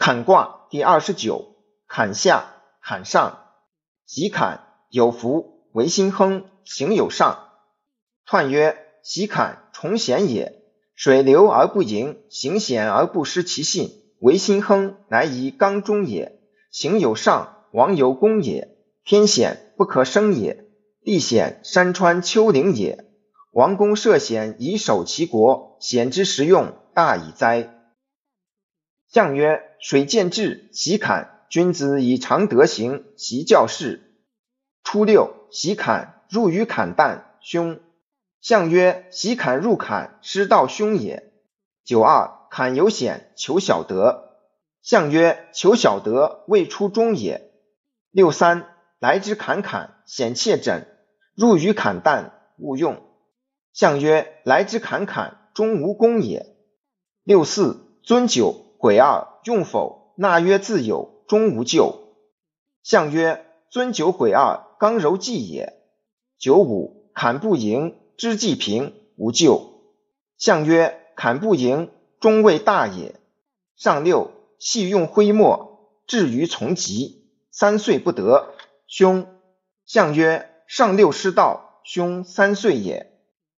坎卦第二十九，坎下，坎上，喜坎，有福，为心亨，行有上。彖曰：喜坎，重险也。水流而不盈，行险而不失其信，为心亨，乃以刚中也。行有上，王有功也。天险，不可生也。地险，山川丘陵也。王公涉险以守其国，险之实用，大矣哉！象曰：水见至，喜坎。君子以常德行，习教事。初六，喜坎，入于坎旦，凶。象曰：喜坎入坎，失道凶也。九二，坎有险，求小得。象曰：求小得，未出中也。六三，来之坎坎，险切枕。入于坎旦，勿用。象曰：来之坎坎，终无功也。六四，尊酒。鬼二，用否？纳曰自有，终无咎。象曰：尊九鬼二，刚柔济也。九五，砍不盈，知济平，无咎。象曰：砍不盈，终未大也。上六，细用灰墨，至于从疾，三岁不得，凶。象曰：上六失道，凶三岁也。